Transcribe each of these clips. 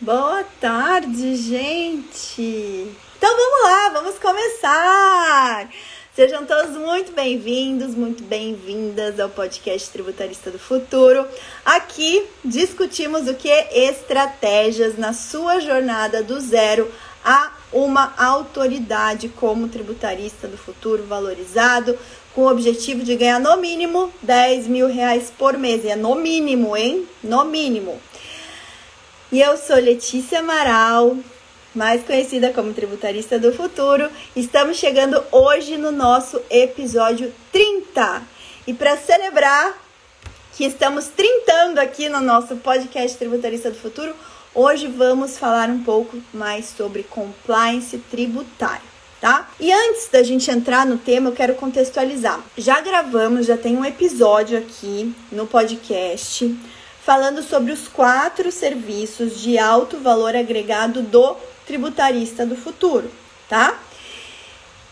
Boa tarde, gente! Então vamos lá, vamos começar! Sejam todos muito bem-vindos, muito bem-vindas ao podcast Tributarista do Futuro. Aqui discutimos o que estratégias na sua jornada do zero a uma autoridade como tributarista do futuro valorizado, com o objetivo de ganhar no mínimo 10 mil reais por mês. E é no mínimo, hein? No mínimo. E eu sou Letícia Amaral, mais conhecida como tributarista do futuro. Estamos chegando hoje no nosso episódio 30. E para celebrar que estamos trintando aqui no nosso podcast Tributarista do Futuro, hoje vamos falar um pouco mais sobre compliance tributário. Tá? E antes da gente entrar no tema, eu quero contextualizar. Já gravamos, já tem um episódio aqui no podcast falando sobre os quatro serviços de alto valor agregado do tributarista do futuro, tá?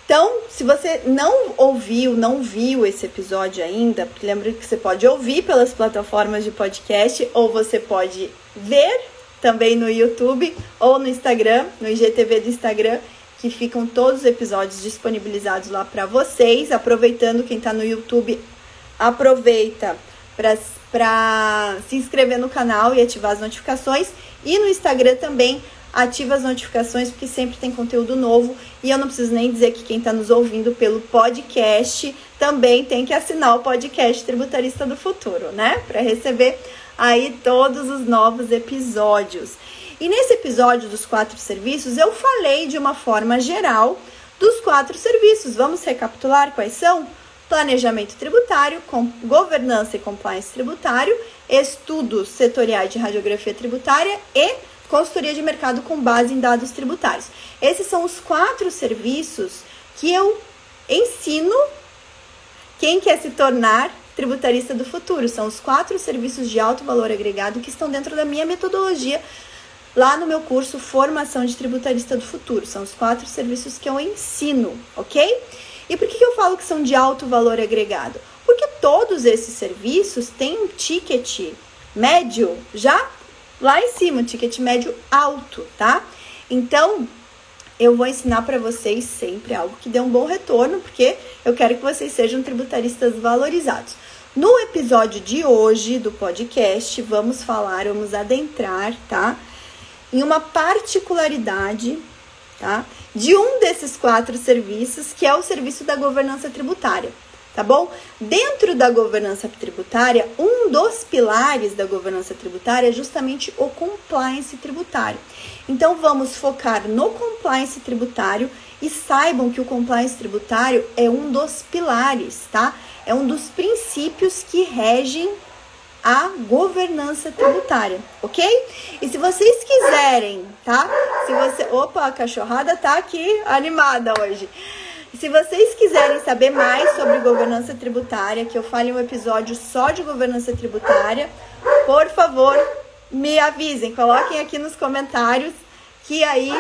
Então, se você não ouviu, não viu esse episódio ainda, lembra que você pode ouvir pelas plataformas de podcast ou você pode ver também no YouTube ou no Instagram, no IGTV do Instagram, que ficam todos os episódios disponibilizados lá para vocês. Aproveitando quem está no YouTube, aproveita para para se inscrever no canal e ativar as notificações. E no Instagram também ativa as notificações, porque sempre tem conteúdo novo. E eu não preciso nem dizer que quem está nos ouvindo pelo podcast também tem que assinar o podcast Tributarista do Futuro, né? Para receber aí todos os novos episódios. E nesse episódio dos quatro serviços, eu falei de uma forma geral dos quatro serviços. Vamos recapitular quais são? Planejamento tributário, governança e compliance tributário, estudos setoriais de radiografia tributária e consultoria de mercado com base em dados tributários. Esses são os quatro serviços que eu ensino quem quer se tornar tributarista do futuro. São os quatro serviços de alto valor agregado que estão dentro da minha metodologia lá no meu curso Formação de Tributarista do Futuro. São os quatro serviços que eu ensino, ok? E por que eu falo que são de alto valor agregado? Porque todos esses serviços têm um ticket médio já lá em cima, um ticket médio alto, tá? Então, eu vou ensinar para vocês sempre algo que dê um bom retorno, porque eu quero que vocês sejam tributaristas valorizados. No episódio de hoje do podcast, vamos falar, vamos adentrar, tá? Em uma particularidade tá? De um desses quatro serviços, que é o serviço da governança tributária, tá bom? Dentro da governança tributária, um dos pilares da governança tributária é justamente o compliance tributário. Então vamos focar no compliance tributário e saibam que o compliance tributário é um dos pilares, tá? É um dos princípios que regem a governança tributária, ok? E se vocês quiserem, tá? Se você, opa, a cachorrada tá aqui animada hoje. Se vocês quiserem saber mais sobre governança tributária, que eu fale um episódio só de governança tributária, por favor, me avisem, coloquem aqui nos comentários que aí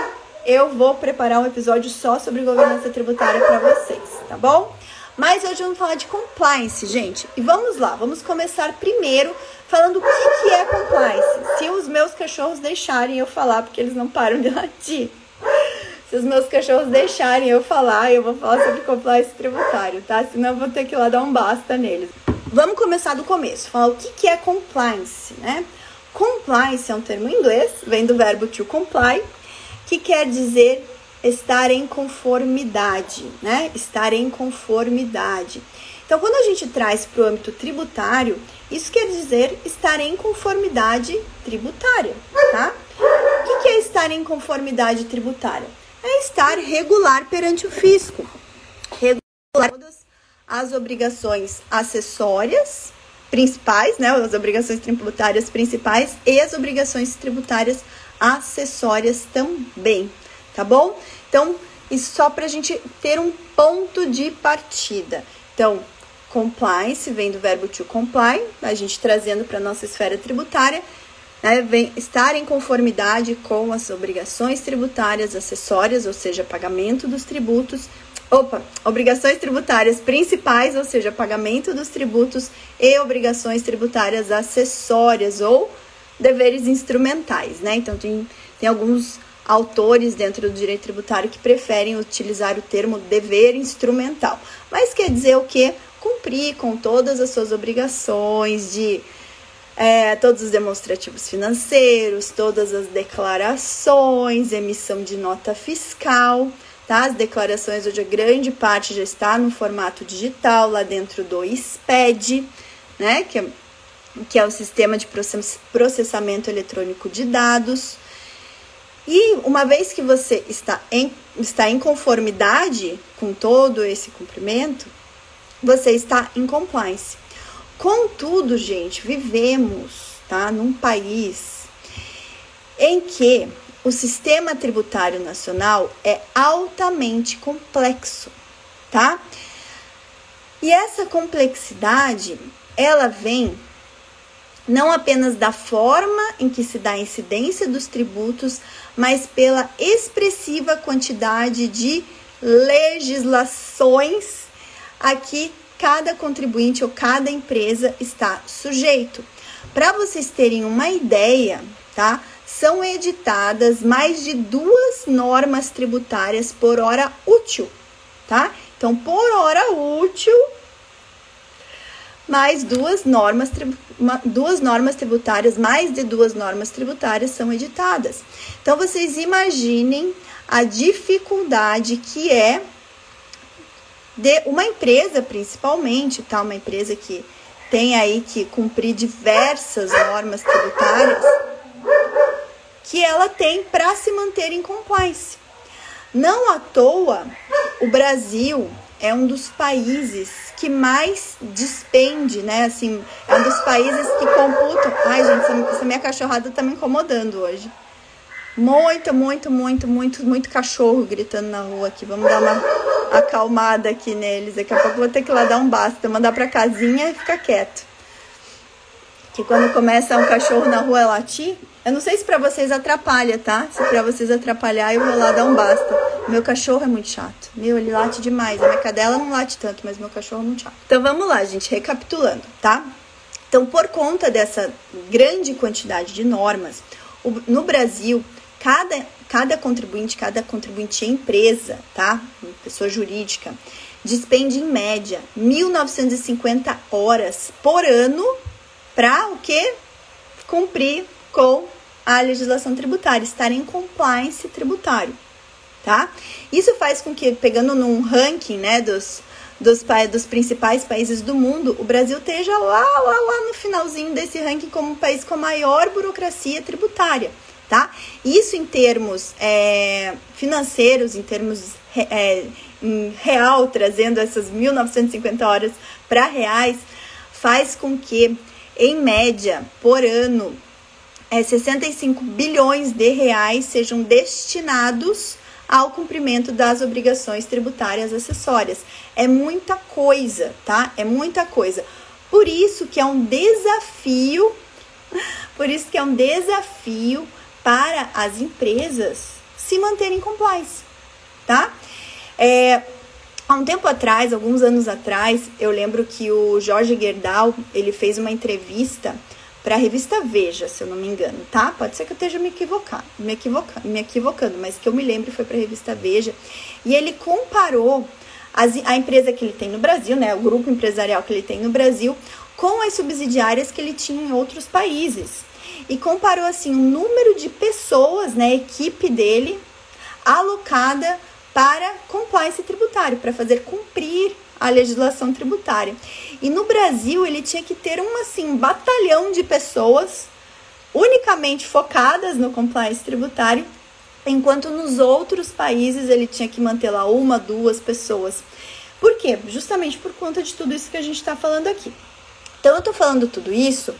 eu vou preparar um episódio só sobre governança tributária para vocês, tá bom? Mas hoje vamos falar de compliance, gente. E vamos lá, vamos começar primeiro falando o que, que é compliance. Se os meus cachorros deixarem eu falar, porque eles não param de latir. Se os meus cachorros deixarem eu falar, eu vou falar sobre compliance tributário, tá? Senão eu vou ter que ir lá dar um basta neles. Vamos começar do começo, falar o que, que é compliance, né? Compliance é um termo em inglês, vem do verbo to comply, que quer dizer estar em conformidade, né? Estar em conformidade. Então, quando a gente traz para o âmbito tributário, isso quer dizer estar em conformidade tributária, tá? O que é estar em conformidade tributária? É estar regular perante o fisco. Regular todas as obrigações acessórias principais, né? As obrigações tributárias principais e as obrigações tributárias acessórias também, tá bom? Então, isso só para a gente ter um ponto de partida. Então, compliance vem do verbo to comply, a gente trazendo para nossa esfera tributária, né, vem estar em conformidade com as obrigações tributárias acessórias, ou seja, pagamento dos tributos. Opa, obrigações tributárias principais, ou seja, pagamento dos tributos e obrigações tributárias acessórias ou deveres instrumentais, né? Então tem, tem alguns autores dentro do direito tributário que preferem utilizar o termo dever instrumental. Mas quer dizer o que? Cumprir com todas as suas obrigações de é, todos os demonstrativos financeiros, todas as declarações, emissão de nota fiscal, tá? As declarações hoje a grande parte já está no formato digital lá dentro do SPED, né? Que é, que é o sistema de processamento eletrônico de dados. E uma vez que você está em, está em conformidade com todo esse cumprimento, você está em compliance. Contudo, gente, vivemos tá, num país em que o sistema tributário nacional é altamente complexo, tá? E essa complexidade, ela vem não apenas da forma em que se dá a incidência dos tributos, mas pela expressiva quantidade de legislações a que cada contribuinte ou cada empresa está sujeito. Para vocês terem uma ideia, tá? São editadas mais de duas normas tributárias por hora útil, tá? Então, por hora útil, mais duas normas, duas normas tributárias, mais de duas normas tributárias são editadas. Então, vocês imaginem a dificuldade que é de uma empresa, principalmente, tá? Uma empresa que tem aí que cumprir diversas normas tributárias, que ela tem para se manter em compliance. Não à toa, o Brasil é um dos países que mais despende, né? Assim, é um dos países que computam. Ai, gente, essa, minha cachorrada tá me incomodando hoje. Muito, muito, muito, muito, muito cachorro gritando na rua aqui. Vamos dar uma acalmada aqui neles. Daqui a pouco vou ter que ir lá dar um basta, mandar pra casinha e ficar quieto. Que quando começa um cachorro na rua latir, eu não sei se para vocês atrapalha, tá? Se para vocês atrapalhar, eu vou lá dar um basta. Meu cachorro é muito chato. Meu, ele late demais. A minha cadela não late tanto, mas meu cachorro é muito chato. Então vamos lá, gente, recapitulando, tá? Então, por conta dessa grande quantidade de normas, no Brasil, cada, cada contribuinte, cada contribuinte empresa, tá? Pessoa jurídica, despende em média 1.950 horas por ano para o que? Cumprir com a legislação tributária, estar em compliance tributário, tá? Isso faz com que, pegando num ranking, né, dos, dos, dos principais países do mundo, o Brasil esteja lá, lá, lá no finalzinho desse ranking como o país com a maior burocracia tributária, tá? Isso em termos é, financeiros, em termos é, em real, trazendo essas 1.950 horas para reais, faz com que, em média, por ano, é, 65 bilhões de reais sejam destinados ao cumprimento das obrigações tributárias acessórias. É muita coisa, tá? É muita coisa. Por isso que é um desafio, por isso que é um desafio para as empresas se manterem compliance, tá? É, há um tempo atrás, alguns anos atrás, eu lembro que o Jorge Gerdau, ele fez uma entrevista para a revista Veja, se eu não me engano, tá? Pode ser que eu esteja me equivocando, me equivocando, me equivocando, mas que eu me lembro foi para a revista Veja. E ele comparou as, a empresa que ele tem no Brasil, né, o grupo empresarial que ele tem no Brasil, com as subsidiárias que ele tinha em outros países. E comparou assim o número de pessoas, né, equipe dele alocada para compliance tributário, para fazer cumprir a legislação tributária. E no Brasil ele tinha que ter um assim batalhão de pessoas unicamente focadas no compliance tributário, enquanto nos outros países ele tinha que manter lá uma, duas pessoas. Por quê? Justamente por conta de tudo isso que a gente está falando aqui. Então eu estou falando tudo isso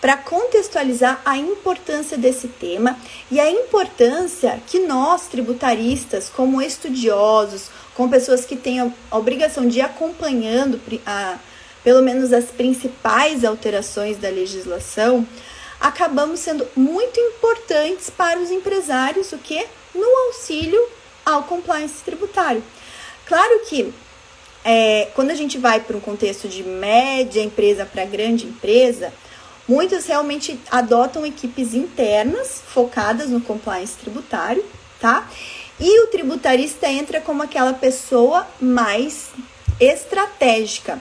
para contextualizar a importância desse tema e a importância que nós, tributaristas, como estudiosos, com pessoas que têm a obrigação de ir acompanhando a, pelo menos as principais alterações da legislação, acabamos sendo muito importantes para os empresários, o que? No auxílio ao compliance tributário. Claro que é, quando a gente vai para um contexto de média empresa para grande empresa, Muitos realmente adotam equipes internas focadas no compliance tributário, tá? E o tributarista entra como aquela pessoa mais estratégica,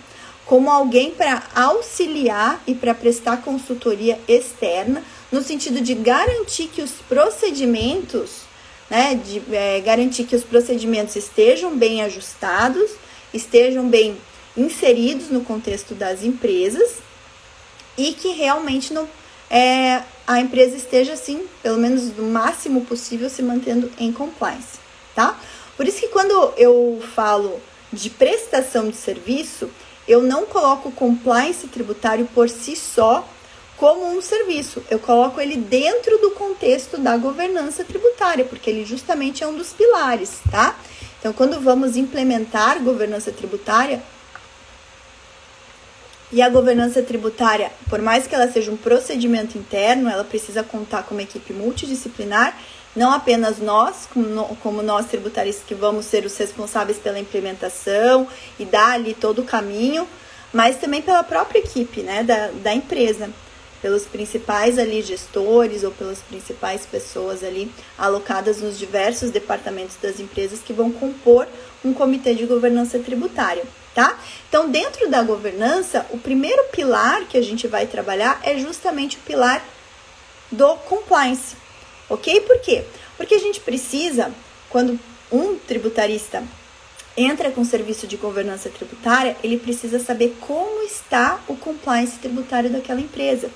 como alguém para auxiliar e para prestar consultoria externa, no sentido de garantir que os procedimentos, né, de é, garantir que os procedimentos estejam bem ajustados, estejam bem inseridos no contexto das empresas e que realmente não é, a empresa esteja assim, pelo menos no máximo possível, se mantendo em compliance, tá? Por isso que quando eu falo de prestação de serviço, eu não coloco o compliance tributário por si só como um serviço. Eu coloco ele dentro do contexto da governança tributária, porque ele justamente é um dos pilares, tá? Então, quando vamos implementar governança tributária, e a governança tributária, por mais que ela seja um procedimento interno, ela precisa contar com uma equipe multidisciplinar, não apenas nós, como, nós tributaristas que vamos ser os responsáveis pela implementação e dar ali todo o caminho, mas também pela própria equipe né, da, da empresa, pelos principais ali gestores ou pelas principais pessoas ali alocadas nos diversos departamentos das empresas que vão compor um comitê de governança tributária tá? Então, dentro da governança, o primeiro pilar que a gente vai trabalhar é justamente o pilar do compliance, ok? Por quê? Porque a gente precisa, quando um tributarista entra com serviço de governança tributária, ele precisa saber como está o compliance tributário daquela empresa.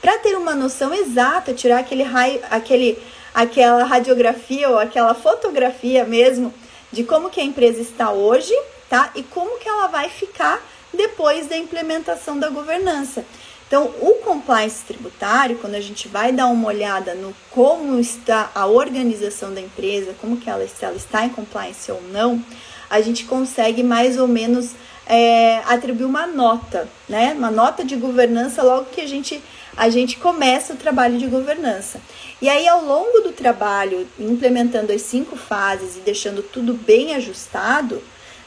Para ter uma noção exata, tirar aquele raio, aquele, aquela radiografia ou aquela fotografia mesmo de como que a empresa está hoje tá? E como que ela vai ficar depois da implementação da governança. Então, o compliance tributário, quando a gente vai dar uma olhada no como está a organização da empresa, como que ela, se ela está em compliance ou não, a gente consegue mais ou menos é, atribuir uma nota, né? Uma nota de governança logo que a gente a gente começa o trabalho de governança. E aí, ao longo do trabalho, implementando as cinco fases e deixando tudo bem ajustado,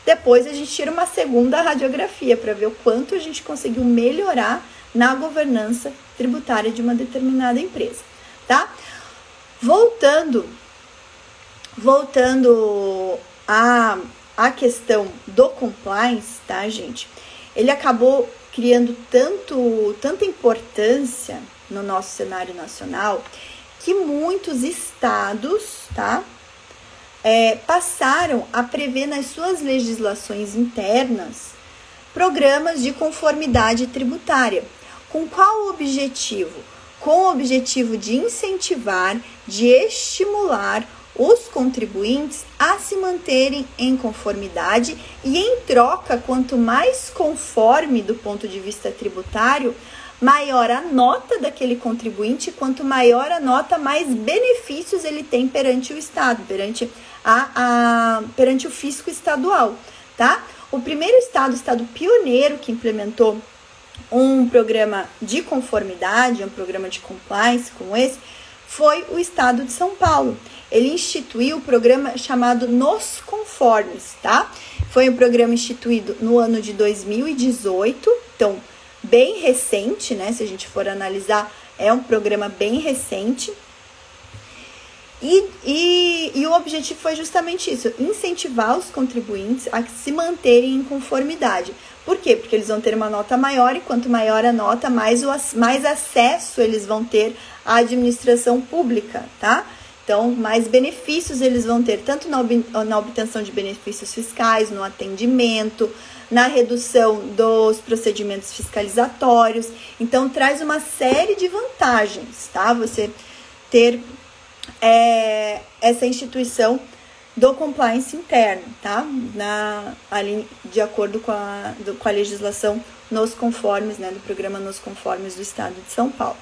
depois a gente tira uma segunda radiografia para ver o quanto a gente conseguiu melhorar na governança tributária de uma determinada empresa, tá? Voltando, voltando à, à questão do compliance, tá, gente? Ele acabou criando tanto, tanta importância no nosso cenário nacional que muitos estados, tá? É, passaram a prever nas suas legislações internas programas de conformidade tributária. Com qual objetivo? Com o objetivo de incentivar, de estimular os contribuintes a se manterem em conformidade e, em troca, quanto mais conforme do ponto de vista tributário, maior a nota daquele contribuinte, quanto maior a nota, mais benefícios ele tem perante o Estado, perante, a, a, perante o fisco estadual, tá? O primeiro estado, o estado pioneiro que implementou um programa de conformidade, um programa de compliance como esse, foi o estado de São Paulo. Ele instituiu o programa chamado Nos Conformes, tá? Foi um programa instituído no ano de 2018, então bem recente, né? Se a gente for analisar, é um programa bem recente. E, e, e, o objetivo foi justamente isso: incentivar os contribuintes a se manterem em conformidade. Por quê? Porque eles vão ter uma nota maior e quanto maior a nota, mais, o, mais acesso eles vão ter à administração pública, tá? Então, mais benefícios eles vão ter, tanto na obtenção de benefícios fiscais, no atendimento, na redução dos procedimentos fiscalizatórios. Então, traz uma série de vantagens, tá? Você ter é, essa instituição do compliance interno, tá? Na, ali, de acordo com a, do, com a legislação nos conformes, né? Do programa nos conformes do Estado de São Paulo.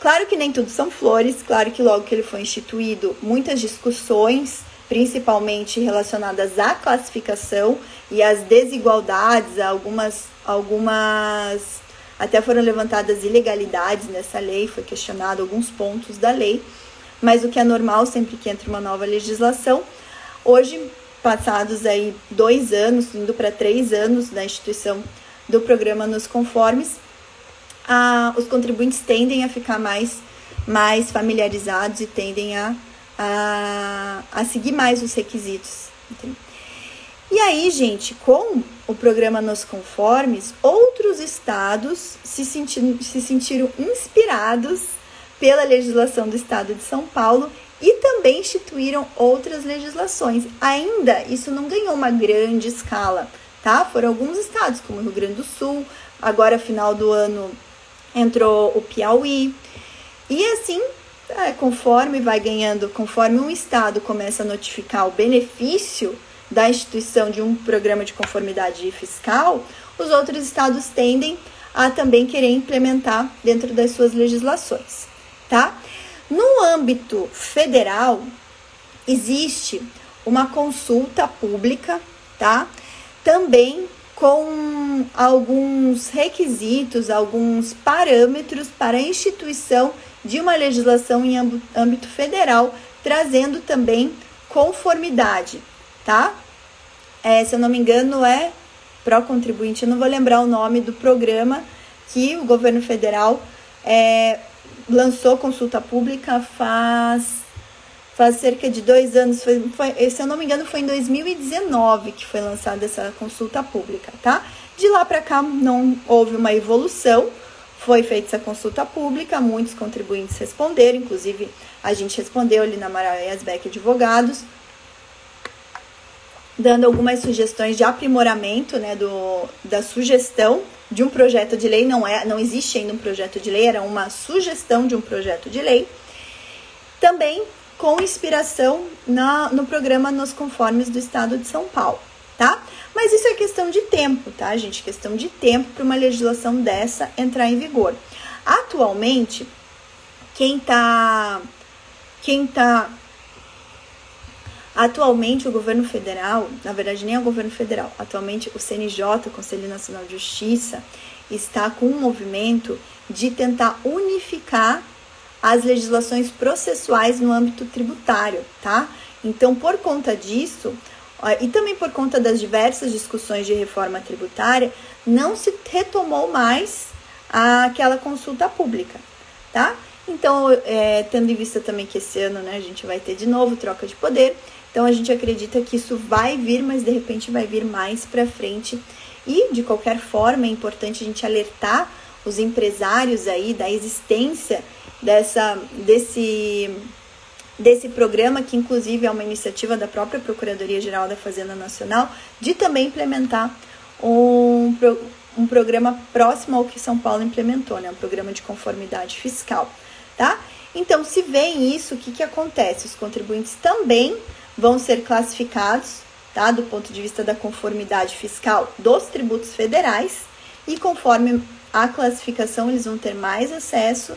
Claro que nem tudo são flores, claro que logo que ele foi instituído, muitas discussões principalmente relacionadas à classificação e às desigualdades, algumas, algumas até foram levantadas ilegalidades nessa lei, foi questionado alguns pontos da lei, mas o que é normal sempre que entra uma nova legislação, hoje passados aí dois anos, indo para três anos da instituição do programa nos conformes, a, os contribuintes tendem a ficar mais, mais familiarizados e tendem a, a, a seguir mais os requisitos. E aí, gente, com o programa Nos Conformes, outros estados se, senti se sentiram inspirados pela legislação do estado de São Paulo e também instituíram outras legislações. Ainda isso não ganhou uma grande escala, tá? Foram alguns estados, como Rio Grande do Sul, agora final do ano entrou o Piauí. E assim, é, conforme vai ganhando, conforme um estado começa a notificar o benefício da instituição de um programa de conformidade fiscal, os outros estados tendem a também querer implementar dentro das suas legislações, tá? No âmbito federal, existe uma consulta pública, tá? Também com alguns requisitos, alguns parâmetros para a instituição de uma legislação em âmbito federal, trazendo também conformidade, tá? É, se eu não me engano, é pró-contribuinte, eu não vou lembrar o nome do programa que o governo federal é, lançou consulta pública faz faz cerca de dois anos, foi, foi, se eu não me engano, foi em 2019 que foi lançada essa consulta pública, tá? De lá para cá não houve uma evolução, foi feita essa consulta pública, muitos contribuintes responderam, inclusive a gente respondeu ali na Maravilha Asbeck Advogados, dando algumas sugestões de aprimoramento, né, do, da sugestão de um projeto de lei, não é, não existe ainda um projeto de lei, era uma sugestão de um projeto de lei. Também com inspiração na, no programa Nos Conformes do Estado de São Paulo, tá? Mas isso é questão de tempo, tá, gente? Questão de tempo para uma legislação dessa entrar em vigor. Atualmente, quem tá. Quem tá. Atualmente, o governo federal, na verdade, nem é o governo federal, atualmente o CNJ, Conselho Nacional de Justiça, está com um movimento de tentar unificar as legislações processuais no âmbito tributário, tá? Então, por conta disso, e também por conta das diversas discussões de reforma tributária, não se retomou mais aquela consulta pública, tá? Então, é, tendo em vista também que esse ano né, a gente vai ter de novo troca de poder, então a gente acredita que isso vai vir, mas de repente vai vir mais para frente. E de qualquer forma é importante a gente alertar os empresários aí da existência dessa, desse, desse programa, que inclusive é uma iniciativa da própria Procuradoria-Geral da Fazenda Nacional, de também implementar um, um programa próximo ao que São Paulo implementou, né? um programa de conformidade fiscal. Tá? Então, se vem isso, o que, que acontece? Os contribuintes também vão ser classificados tá? do ponto de vista da conformidade fiscal dos tributos federais e conforme a classificação, eles vão ter mais acesso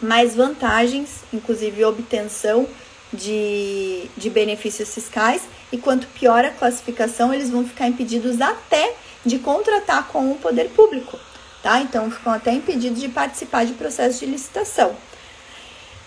mais vantagens, inclusive obtenção de, de benefícios fiscais, e quanto pior a classificação, eles vão ficar impedidos até de contratar com o poder público, tá? Então, ficam até impedidos de participar de processo de licitação.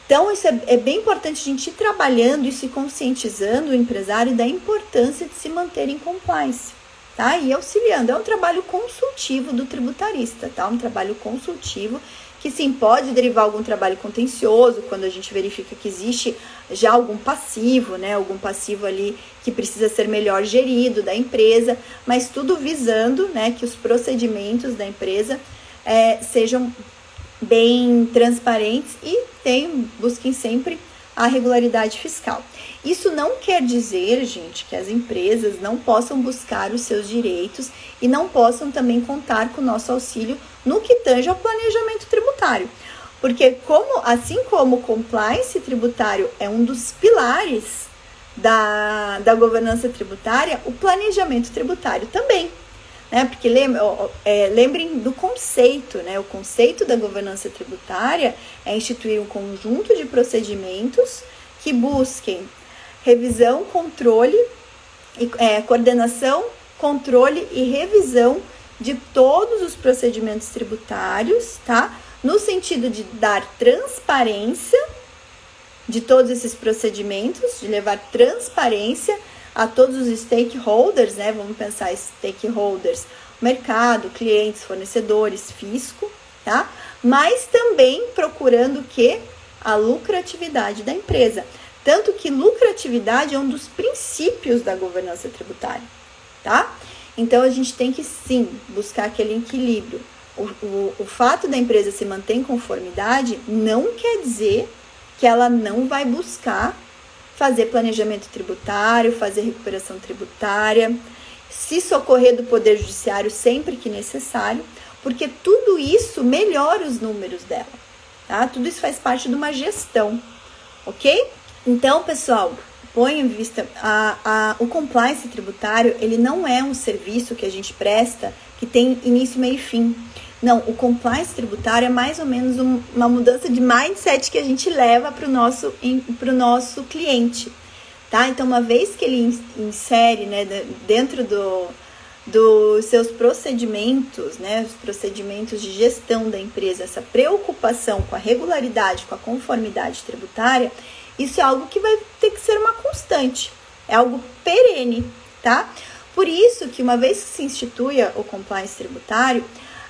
Então, isso é, é, bem importante a gente ir trabalhando e se conscientizando o empresário da importância de se manter em compliance, tá? E auxiliando. É um trabalho consultivo do tributarista, tá? Um trabalho consultivo que sim, pode derivar algum trabalho contencioso quando a gente verifica que existe já algum passivo, né? Algum passivo ali que precisa ser melhor gerido da empresa, mas tudo visando, né, que os procedimentos da empresa é, sejam bem transparentes e tem, busquem sempre a regularidade fiscal. Isso não quer dizer, gente, que as empresas não possam buscar os seus direitos e não possam também contar com o nosso auxílio no que tange ao planejamento tributário. Porque como assim como o compliance tributário é um dos pilares da, da governança tributária, o planejamento tributário também. Né? Porque lembra, é, lembrem do conceito, né? O conceito da governança tributária é instituir um conjunto de procedimentos que busquem revisão, controle, é, coordenação, controle e revisão de todos os procedimentos tributários, tá? No sentido de dar transparência de todos esses procedimentos, de levar transparência a todos os stakeholders, né? Vamos pensar stakeholders, mercado, clientes, fornecedores, fisco, tá? Mas também procurando que? A lucratividade da empresa. Tanto que lucratividade é um dos princípios da governança tributária, tá? Então a gente tem que sim buscar aquele equilíbrio. O, o, o fato da empresa se manter em conformidade não quer dizer que ela não vai buscar fazer planejamento tributário, fazer recuperação tributária, se socorrer do Poder Judiciário sempre que necessário, porque tudo isso melhora os números dela, tá? Tudo isso faz parte de uma gestão, ok? Então, pessoal, põe em vista a, a, o compliance tributário, ele não é um serviço que a gente presta que tem início, meio e fim. Não, o compliance tributário é mais ou menos um, uma mudança de mindset que a gente leva para o nosso, nosso cliente, tá? Então, uma vez que ele insere né, dentro do, dos seus procedimentos, né, os procedimentos de gestão da empresa, essa preocupação com a regularidade, com a conformidade tributária, isso é algo que vai ter que ser uma constante, é algo perene, tá? Por isso que uma vez que se institui o compliance tributário,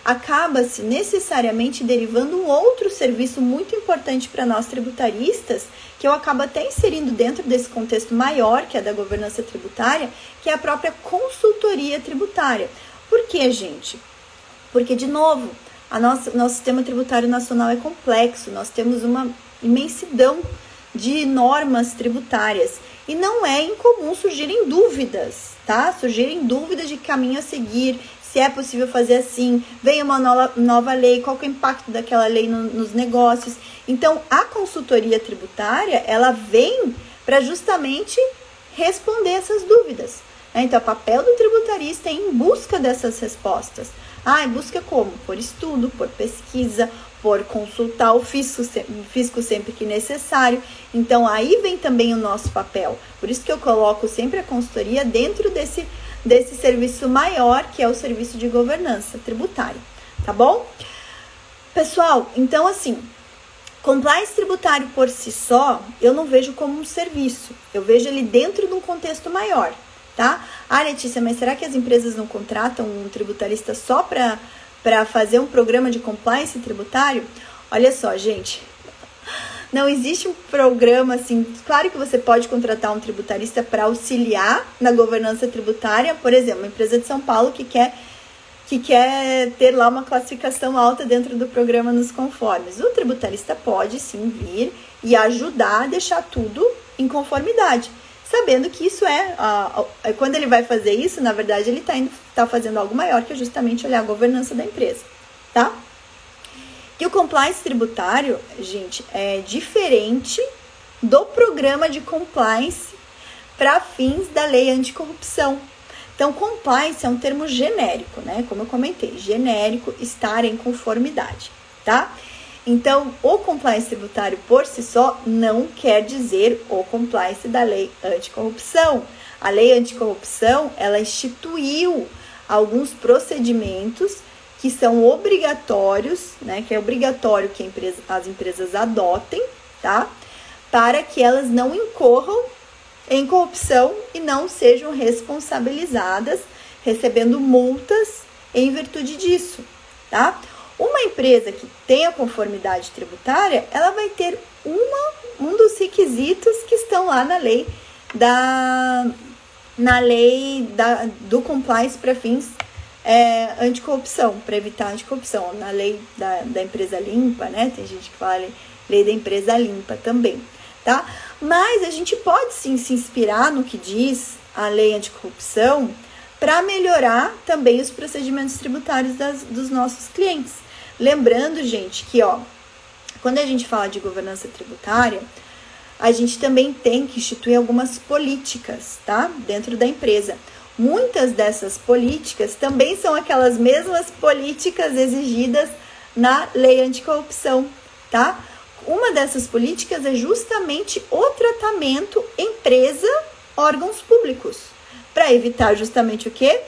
acaba-se necessariamente derivando um outro serviço muito importante para nós tributaristas, que eu acabo até inserindo dentro desse contexto maior, que é da governança tributária, que é a própria consultoria tributária. Por quê, gente? Porque, de novo, a nossa, nosso sistema tributário nacional é complexo, nós temos uma imensidão de normas tributárias e não é incomum surgirem dúvidas, tá? Surgirem dúvidas de caminho a seguir, se é possível fazer assim, vem uma nova, nova lei, qual é o impacto daquela lei no, nos negócios. Então, a consultoria tributária, ela vem para justamente responder essas dúvidas. Né? Então, o papel do tributarista é em busca dessas respostas. Ah, em busca como? Por estudo, por pesquisa, por consultar o fisco, o fisco sempre que necessário. Então, aí vem também o nosso papel. Por isso que eu coloco sempre a consultoria dentro desse desse serviço maior, que é o serviço de governança tributária, tá bom? Pessoal, então assim, compliance tributário por si só, eu não vejo como um serviço, eu vejo ele dentro de um contexto maior, tá? Ah, Letícia, mas será que as empresas não contratam um tributarista só para fazer um programa de compliance tributário? Olha só, gente, não existe um programa assim. Claro que você pode contratar um tributarista para auxiliar na governança tributária, por exemplo, uma empresa de São Paulo que quer que quer ter lá uma classificação alta dentro do programa nos conformes. O tributarista pode sim vir e ajudar a deixar tudo em conformidade, sabendo que isso é, é quando ele vai fazer isso, na verdade ele está tá fazendo algo maior que é justamente olhar a governança da empresa, tá? que o compliance tributário, gente, é diferente do programa de compliance para fins da lei anticorrupção. Então, compliance é um termo genérico, né? Como eu comentei, genérico, estar em conformidade, tá? Então, o compliance tributário por si só não quer dizer o compliance da lei anticorrupção. A lei anticorrupção, ela instituiu alguns procedimentos que são obrigatórios, né, que é obrigatório que empresa, as empresas adotem, tá? Para que elas não incorram em corrupção e não sejam responsabilizadas recebendo multas em virtude disso, tá? Uma empresa que tenha conformidade tributária, ela vai ter uma, um dos requisitos que estão lá na lei da na lei da, do compliance para fins é, anticorrupção, para evitar anticorrupção, na lei da, da empresa limpa, né? Tem gente que fala lei da empresa limpa também, tá? Mas a gente pode sim se inspirar no que diz a lei anticorrupção para melhorar também os procedimentos tributários das, dos nossos clientes. Lembrando, gente, que ó, quando a gente fala de governança tributária, a gente também tem que instituir algumas políticas, tá? Dentro da empresa. Muitas dessas políticas também são aquelas mesmas políticas exigidas na lei anticorrupção, tá? Uma dessas políticas é justamente o tratamento empresa órgãos públicos, para evitar justamente o que?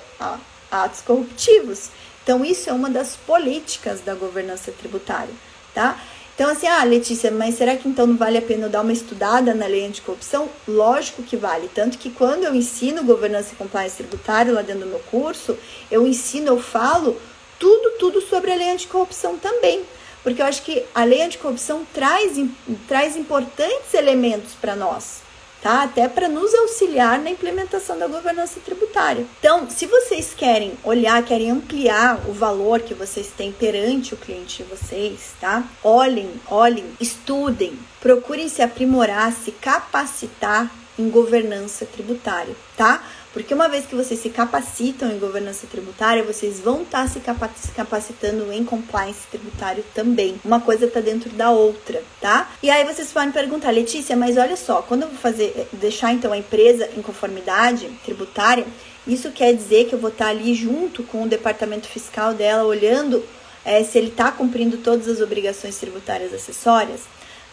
Atos corruptivos. Então isso é uma das políticas da governança tributária, tá? Então, assim, ah, Letícia, mas será que então não vale a pena eu dar uma estudada na lei anticorrupção? Lógico que vale. Tanto que quando eu ensino governança e compliance tributário lá dentro do meu curso, eu ensino, eu falo tudo, tudo sobre a lei anticorrupção também. Porque eu acho que a lei anticorrupção traz, traz importantes elementos para nós tá? Até para nos auxiliar na implementação da governança tributária. Então, se vocês querem olhar, querem ampliar o valor que vocês têm perante o cliente de vocês, tá? Olhem, olhem, estudem, procurem se aprimorar, se capacitar em governança tributária, tá? Porque uma vez que vocês se capacitam em governança tributária, vocês vão estar tá se capacitando em compliance tributário também. Uma coisa está dentro da outra, tá? E aí vocês podem perguntar, Letícia, mas olha só, quando eu vou fazer, deixar então a empresa em conformidade tributária, isso quer dizer que eu vou estar tá ali junto com o departamento fiscal dela, olhando é, se ele está cumprindo todas as obrigações tributárias acessórias?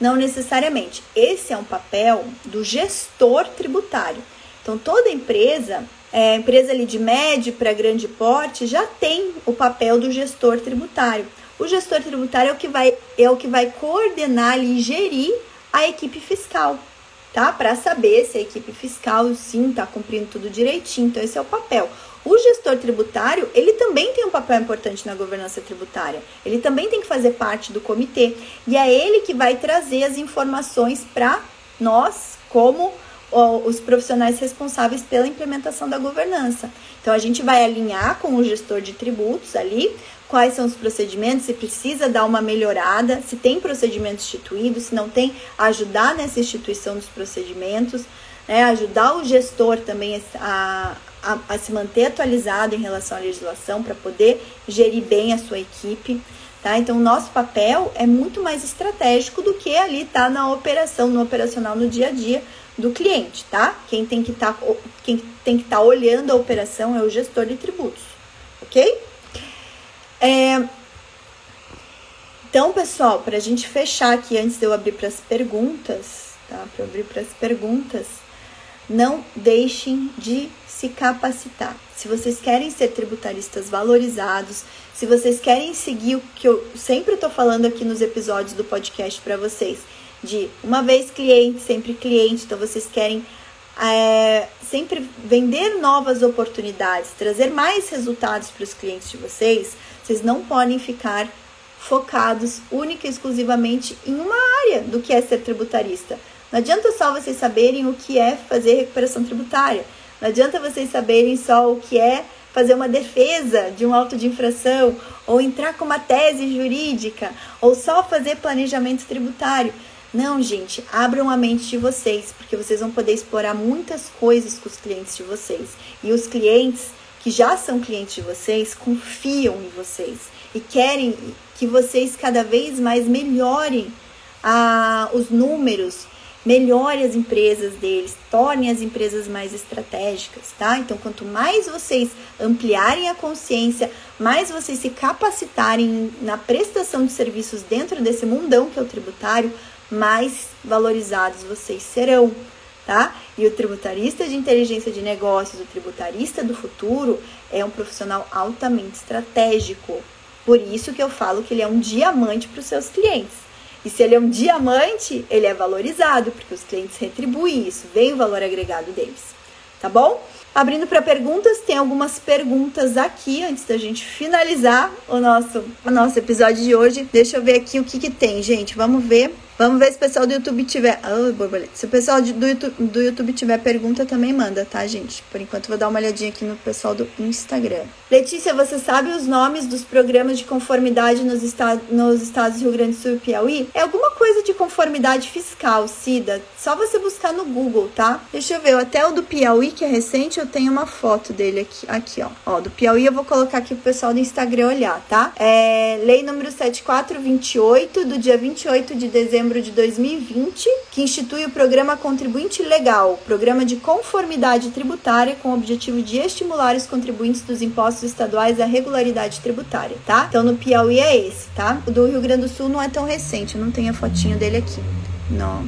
Não necessariamente. Esse é um papel do gestor tributário. Então, toda empresa, é, empresa ali de médio para grande porte, já tem o papel do gestor tributário. O gestor tributário é o que vai, é o que vai coordenar e gerir a equipe fiscal, tá? Para saber se a equipe fiscal sim está cumprindo tudo direitinho. Então, esse é o papel. O gestor tributário, ele também tem um papel importante na governança tributária. Ele também tem que fazer parte do comitê. E é ele que vai trazer as informações para nós, como os profissionais responsáveis pela implementação da governança. Então a gente vai alinhar com o gestor de tributos ali quais são os procedimentos, se precisa dar uma melhorada, se tem procedimento instituído, se não tem, ajudar nessa instituição dos procedimentos, né, ajudar o gestor também a, a, a se manter atualizado em relação à legislação para poder gerir bem a sua equipe. Tá? Então, o nosso papel é muito mais estratégico do que ali estar tá na operação, no operacional, no dia a dia, do cliente, tá? Quem tem que tá, estar tá olhando a operação é o gestor de tributos, ok? É, então, pessoal, para a gente fechar aqui antes de eu abrir para as perguntas, tá? Para abrir para as perguntas, não deixem de se capacitar. Se vocês querem ser tributaristas valorizados, se vocês querem seguir o que eu sempre estou falando aqui nos episódios do podcast para vocês, de uma vez cliente, sempre cliente. Então vocês querem é, sempre vender novas oportunidades, trazer mais resultados para os clientes de vocês. Vocês não podem ficar focados única e exclusivamente em uma área do que é ser tributarista. Não adianta só vocês saberem o que é fazer recuperação tributária. Não adianta vocês saberem só o que é fazer uma defesa de um auto de infração, ou entrar com uma tese jurídica, ou só fazer planejamento tributário. Não, gente, abram a mente de vocês, porque vocês vão poder explorar muitas coisas com os clientes de vocês. E os clientes que já são clientes de vocês confiam em vocês e querem que vocês cada vez mais melhorem ah, os números, melhore as empresas deles, tornem as empresas mais estratégicas, tá? Então, quanto mais vocês ampliarem a consciência, mais vocês se capacitarem na prestação de serviços dentro desse mundão que é o tributário, mais valorizados vocês serão, tá? E o tributarista de inteligência de negócios, o tributarista do futuro, é um profissional altamente estratégico. Por isso que eu falo que ele é um diamante para os seus clientes. E se ele é um diamante, ele é valorizado, porque os clientes retribuem isso, vem o valor agregado deles. Tá bom? Abrindo para perguntas, tem algumas perguntas aqui antes da gente finalizar o nosso, o nosso episódio de hoje. Deixa eu ver aqui o que, que tem, gente. Vamos ver Vamos ver se o pessoal do YouTube tiver. Oh. Se o pessoal do YouTube, do YouTube tiver pergunta, também manda, tá, gente? Por enquanto, vou dar uma olhadinha aqui no pessoal do Instagram. Letícia, você sabe os nomes dos programas de conformidade nos, estados, nos estados do Rio Grande do Sul e Piauí? É alguma coisa de conformidade fiscal, Cida. Só você buscar no Google, tá? Deixa eu ver. Até o do Piauí, que é recente, eu tenho uma foto dele aqui, aqui ó. Ó, do Piauí eu vou colocar aqui pro pessoal do Instagram olhar, tá? É lei número 7428, do dia 28 de dezembro dezembro de 2020, que institui o Programa Contribuinte Legal, programa de conformidade tributária com o objetivo de estimular os contribuintes dos impostos estaduais à regularidade tributária, tá? Então no Piauí é esse, tá? O do Rio Grande do Sul não é tão recente, eu não tenho a fotinho dele aqui. Não.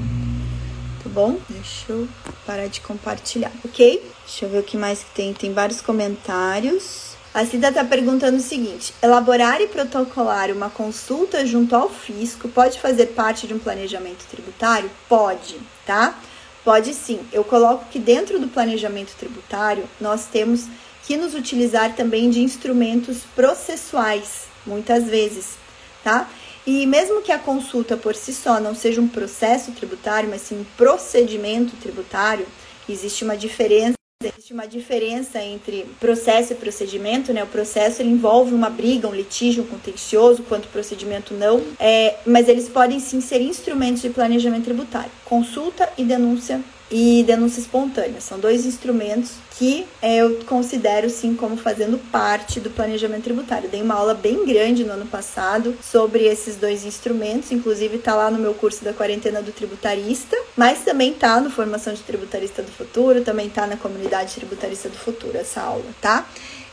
Tá bom? Deixa eu parar de compartilhar, ok? Deixa eu ver o que mais que tem. Tem vários comentários. A Cida está perguntando o seguinte: elaborar e protocolar uma consulta junto ao fisco pode fazer parte de um planejamento tributário? Pode, tá? Pode sim. Eu coloco que dentro do planejamento tributário nós temos que nos utilizar também de instrumentos processuais, muitas vezes, tá? E mesmo que a consulta por si só não seja um processo tributário, mas sim um procedimento tributário, existe uma diferença Existe uma diferença entre processo e procedimento, né? O processo ele envolve uma briga, um litígio, um contencioso, quanto o procedimento não. É, mas eles podem sim ser instrumentos de planejamento tributário. Consulta e denúncia e denúncia espontânea. São dois instrumentos que eu considero sim como fazendo parte do planejamento tributário. Dei uma aula bem grande no ano passado sobre esses dois instrumentos, inclusive está lá no meu curso da quarentena do tributarista, mas também está no Formação de Tributarista do Futuro, também está na comunidade tributarista do futuro essa aula, tá?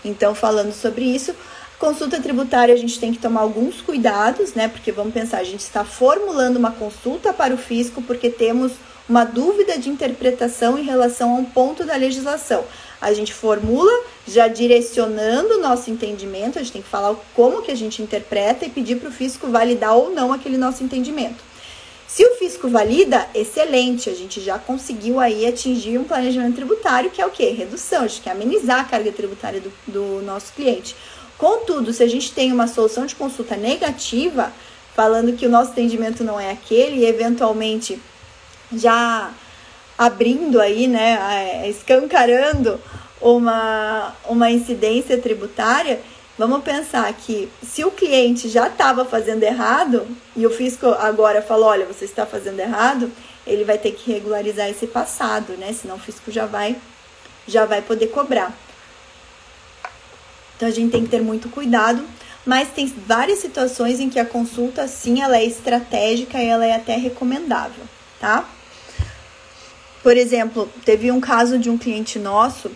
Então, falando sobre isso, Consulta tributária a gente tem que tomar alguns cuidados, né? Porque vamos pensar, a gente está formulando uma consulta para o fisco porque temos uma dúvida de interpretação em relação a um ponto da legislação. A gente formula já direcionando o nosso entendimento, a gente tem que falar como que a gente interpreta e pedir para o fisco validar ou não aquele nosso entendimento. Se o fisco valida, excelente, a gente já conseguiu aí atingir um planejamento tributário, que é o quê? Redução, a gente quer amenizar a carga tributária do, do nosso cliente. Contudo, se a gente tem uma solução de consulta negativa, falando que o nosso entendimento não é aquele e eventualmente já abrindo aí, né, escancarando uma, uma incidência tributária, vamos pensar que se o cliente já estava fazendo errado e o fisco agora falou, olha, você está fazendo errado, ele vai ter que regularizar esse passado, né? Senão o fisco já vai já vai poder cobrar. Então a gente tem que ter muito cuidado, mas tem várias situações em que a consulta sim ela é estratégica e ela é até recomendável, tá? Por exemplo, teve um caso de um cliente nosso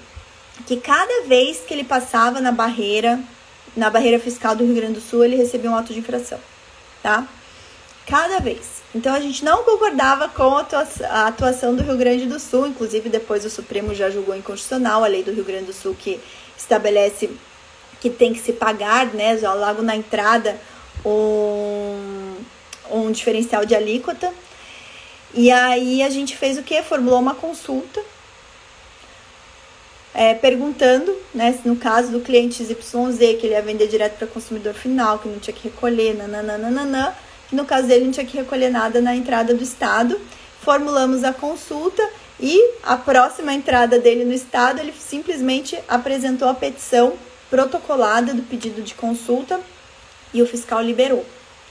que cada vez que ele passava na barreira, na barreira fiscal do Rio Grande do Sul, ele recebia um auto de infração, tá? Cada vez. Então a gente não concordava com a atuação do Rio Grande do Sul, inclusive depois o Supremo já julgou inconstitucional a lei do Rio Grande do Sul que estabelece que tem que se pagar, né, logo na entrada, um, um diferencial de alíquota. E aí a gente fez o que? Formulou uma consulta é, perguntando, né, no caso do cliente XYZ, que ele ia vender direto para consumidor final, que não tinha que recolher, nananana, que no caso dele não tinha que recolher nada na entrada do Estado. Formulamos a consulta e a próxima entrada dele no Estado, ele simplesmente apresentou a petição protocolada do pedido de consulta e o fiscal liberou,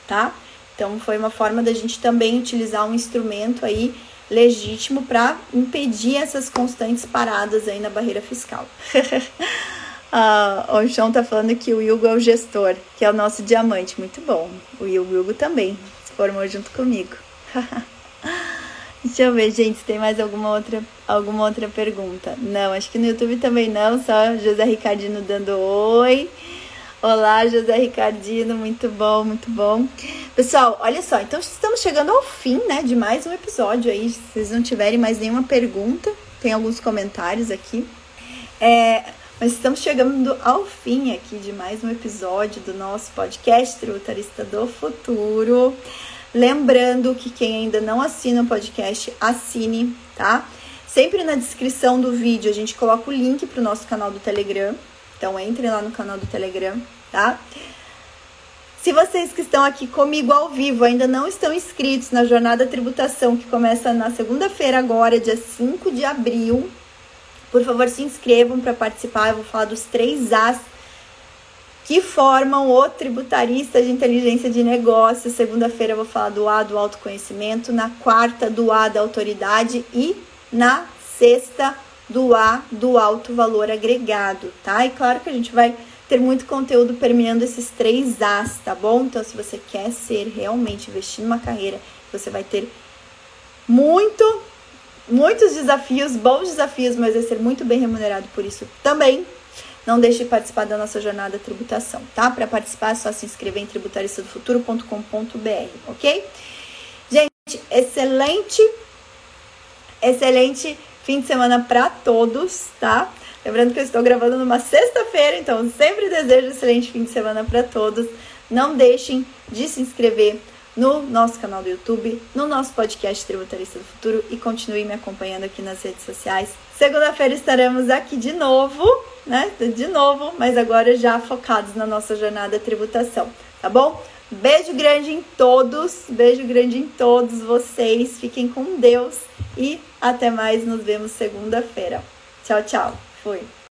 tá? Então, foi uma forma da gente também utilizar um instrumento aí legítimo para impedir essas constantes paradas aí na barreira fiscal. ah, o João tá falando que o Hugo é o gestor, que é o nosso diamante. Muito bom. O Hugo também se formou junto comigo. Deixa eu ver, gente, se tem mais alguma outra, alguma outra pergunta. Não, acho que no YouTube também não, só José Ricardino dando oi. Olá, José Ricardino, muito bom, muito bom. Pessoal, olha só, então estamos chegando ao fim, né, de mais um episódio aí. Se vocês não tiverem mais nenhuma pergunta, tem alguns comentários aqui. É, mas estamos chegando ao fim aqui de mais um episódio do nosso podcast Tributarista do Futuro. Lembrando que quem ainda não assina o podcast, assine, tá? Sempre na descrição do vídeo a gente coloca o link para o nosso canal do Telegram. Então entre lá no canal do Telegram, tá? Se vocês que estão aqui comigo ao vivo ainda não estão inscritos na Jornada Tributação, que começa na segunda-feira agora, dia 5 de abril, por favor se inscrevam para participar. Eu vou falar dos três As que formam o tributarista de inteligência de negócio. Segunda-feira eu vou falar do A do autoconhecimento, na quarta do A da autoridade e na sexta do A do alto valor agregado, tá? E claro que a gente vai ter muito conteúdo permeando esses três As, tá bom? Então, se você quer ser realmente investir numa carreira, você vai ter muito, muitos desafios, bons desafios, mas vai ser muito bem remunerado por isso também. Não deixe de participar da nossa jornada tributação, tá? Para participar é só se inscrever em tributaristadofuturo.com.br, ok? Gente, excelente, excelente fim de semana para todos, tá? Lembrando que eu estou gravando numa sexta-feira, então sempre desejo excelente fim de semana para todos. Não deixem de se inscrever no nosso canal do YouTube, no nosso podcast Tributarista do Futuro e continue me acompanhando aqui nas redes sociais. Segunda-feira estaremos aqui de novo, né? De novo, mas agora já focados na nossa jornada tributação, tá bom? Beijo grande em todos, beijo grande em todos vocês. Fiquem com Deus e até mais. Nos vemos segunda-feira. Tchau, tchau. Fui.